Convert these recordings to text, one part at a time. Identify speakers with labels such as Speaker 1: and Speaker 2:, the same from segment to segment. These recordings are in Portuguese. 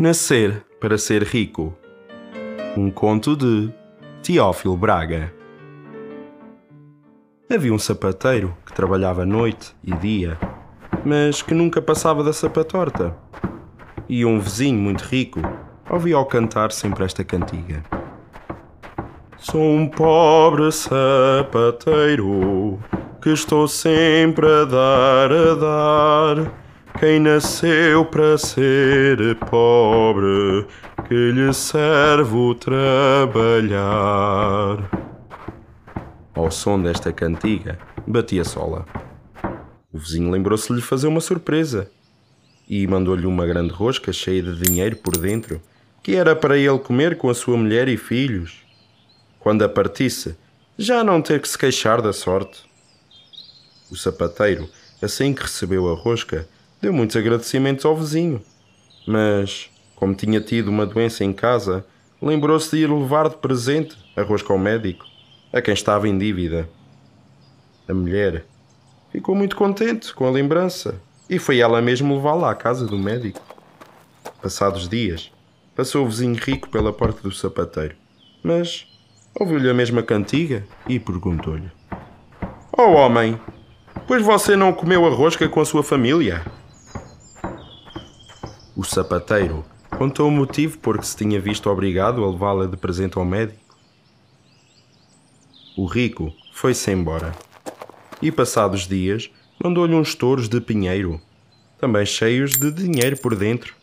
Speaker 1: Nascer para ser rico. Um conto de Teófilo Braga. Havia um sapateiro que trabalhava noite e dia, mas que nunca passava da sapatorta. E um vizinho muito rico ouvia-o cantar sempre esta cantiga. Sou um pobre sapateiro que estou sempre a dar, a dar. Quem nasceu para ser pobre, que lhe serve o trabalhar. Ao som desta cantiga, batia sola. O vizinho lembrou-se de lhe fazer uma surpresa e mandou-lhe uma grande rosca cheia de dinheiro por dentro, que era para ele comer com a sua mulher e filhos. Quando a partisse, já não ter que se queixar da sorte. O sapateiro, assim que recebeu a rosca, deu muitos agradecimentos ao vizinho. Mas, como tinha tido uma doença em casa, lembrou-se de ir levar de presente a rosca ao médico, a quem estava em dívida. A mulher ficou muito contente com a lembrança e foi ela mesmo levá-la à casa do médico. Passados dias, passou o vizinho rico pela porta do sapateiro, mas ouviu-lhe a mesma cantiga e perguntou-lhe: Oh homem, pois você não comeu a rosca com a sua família? O sapateiro contou o motivo por que se tinha visto obrigado a levá-la de presente ao médico. O rico foi-se embora e, passados dias, mandou-lhe uns touros de pinheiro, também cheios de dinheiro por dentro,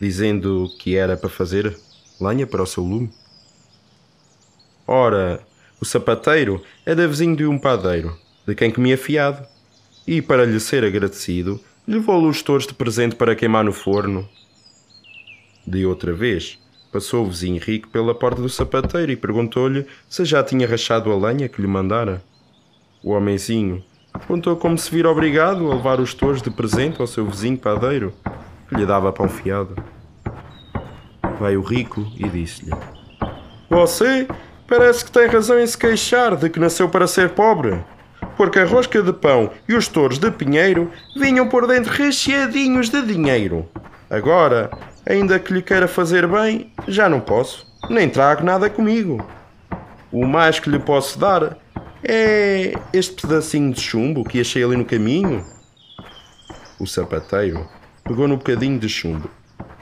Speaker 1: dizendo que era para fazer lenha para o seu lume. Ora, o sapateiro era vizinho de um padeiro, de quem comia fiado, e para lhe ser agradecido, levou-lhe os touros de presente para queimar no forno. De outra vez, passou o vizinho rico pela porta do sapateiro e perguntou-lhe se já tinha rachado a lenha que lhe mandara. O homenzinho contou como se vira obrigado a levar os touros de presente ao seu vizinho padeiro, que lhe dava pão fiado. Veio o rico e disse-lhe: Você parece que tem razão em se queixar de que nasceu para ser pobre, porque a rosca de pão e os touros de pinheiro vinham por dentro recheadinhos de dinheiro. Agora, ainda que lhe queira fazer bem, já não posso, nem trago nada comigo. O mais que lhe posso dar é este pedacinho de chumbo que achei ali no caminho. O sapateiro pegou no bocadinho de chumbo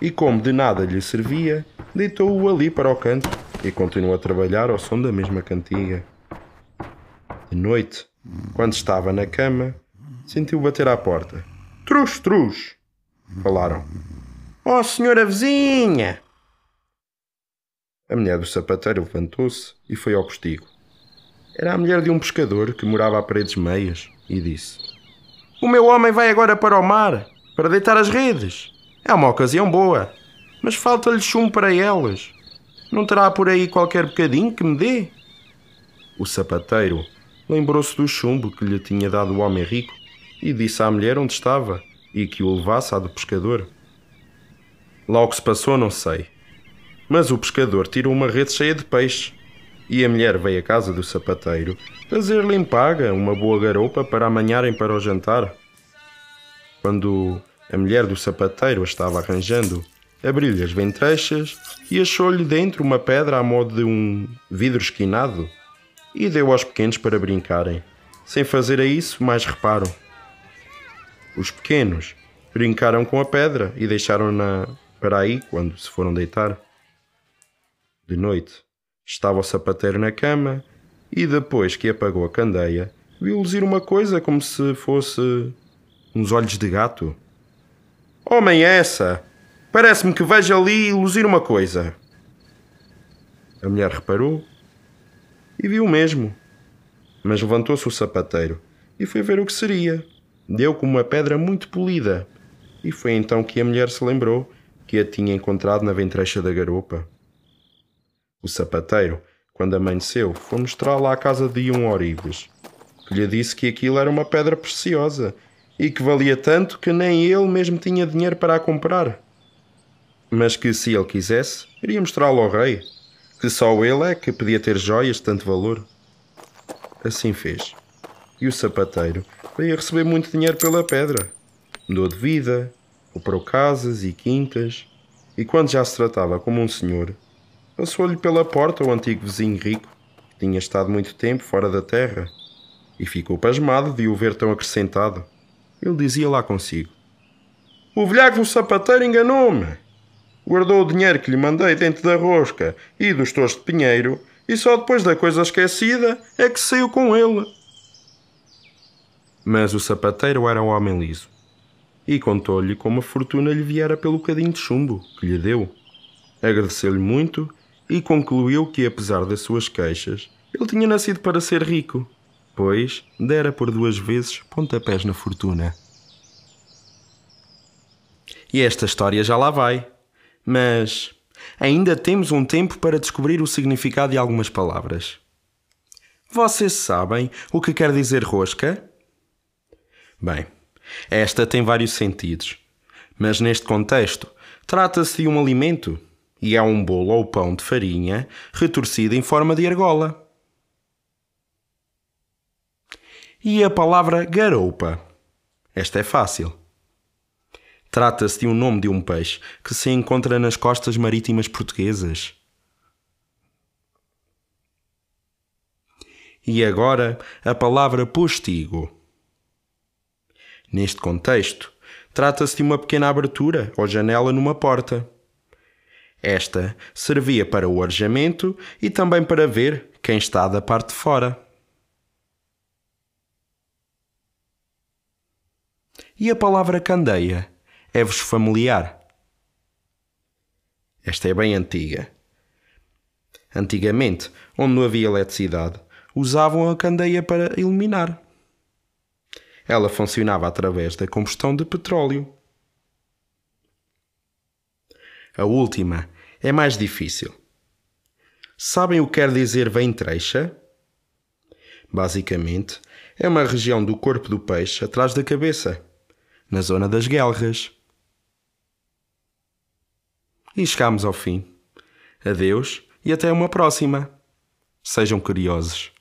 Speaker 1: e, como de nada lhe servia, deitou-o ali para o canto e continuou a trabalhar ao som da mesma cantiga. De noite, quando estava na cama, sentiu bater à porta. Trus, trus! Falaram. Oh, senhora vizinha! A mulher do sapateiro levantou-se e foi ao postigo. Era a mulher de um pescador que morava a paredes meias e disse: O meu homem vai agora para o mar para deitar as redes. É uma ocasião boa, mas falta-lhe chumbo para elas. Não terá por aí qualquer bocadinho que me dê? O sapateiro lembrou-se do chumbo que lhe tinha dado o homem rico e disse à mulher onde estava e que o levasse à do pescador. Logo se passou, não sei. Mas o pescador tirou uma rede cheia de peixe e a mulher veio à casa do sapateiro fazer-lhe em paga uma boa garopa para amanharem para o jantar. Quando a mulher do sapateiro a estava arranjando, abriu-lhe as ventrechas e achou-lhe dentro uma pedra à modo de um vidro esquinado e deu aos pequenos para brincarem, sem fazer a isso mais reparo. Os pequenos brincaram com a pedra e deixaram-na para aí quando se foram deitar. De noite, estava o sapateiro na cama e depois que apagou a candeia, viu luzir uma coisa como se fosse uns olhos de gato. Homem, é essa! Parece-me que vejo ali luzir uma coisa. A mulher reparou e viu mesmo. Mas levantou-se o sapateiro e foi ver o que seria. Deu com uma pedra muito polida. E foi então que a mulher se lembrou que a tinha encontrado na ventrecha da garopa. O sapateiro, quando amanheceu, foi mostrá-la à casa de um Ourives, que lhe disse que aquilo era uma pedra preciosa e que valia tanto que nem ele mesmo tinha dinheiro para a comprar. Mas que, se ele quisesse, iria mostrá-lo ao rei, que só ele é que podia ter joias de tanto valor. Assim fez. E o sapateiro veio a receber muito dinheiro pela pedra. Mudou de vida, comprou casas e quintas, E quando já se tratava como um senhor, passou-lhe pela porta o antigo vizinho rico, que tinha estado muito tempo fora da terra, e ficou pasmado de o ver tão acrescentado. Ele dizia lá consigo: O velhaco do sapateiro enganou-me. Guardou o dinheiro que lhe mandei dentro da rosca e dos tojos de pinheiro, e só depois da coisa esquecida é que saiu com ele. Mas o sapateiro era um homem liso e contou-lhe como a fortuna lhe viera pelo cadinho de chumbo que lhe deu. Agradeceu-lhe muito e concluiu que, apesar das suas queixas, ele tinha nascido para ser rico, pois dera por duas vezes pontapés na fortuna. E esta história já lá vai, mas ainda temos um tempo para descobrir o significado de algumas palavras. Vocês sabem o que quer dizer rosca? Bem, esta tem vários sentidos, mas neste contexto trata-se de um alimento e é um bolo ou pão de farinha retorcido em forma de argola. E a palavra garoupa? Esta é fácil. Trata-se de um nome de um peixe que se encontra nas costas marítimas portuguesas. E agora a palavra postigo. Neste contexto, trata-se de uma pequena abertura ou janela numa porta. Esta servia para o arejamento e também para ver quem está da parte de fora. E a palavra candeia é-vos familiar? Esta é bem antiga. Antigamente, onde não havia eletricidade, usavam a candeia para iluminar. Ela funcionava através da combustão de petróleo. A última é mais difícil. Sabem o que quer dizer ventreixa? Basicamente, é uma região do corpo do peixe atrás da cabeça, na zona das guelras. E chegamos ao fim. Adeus e até uma próxima. Sejam curiosos.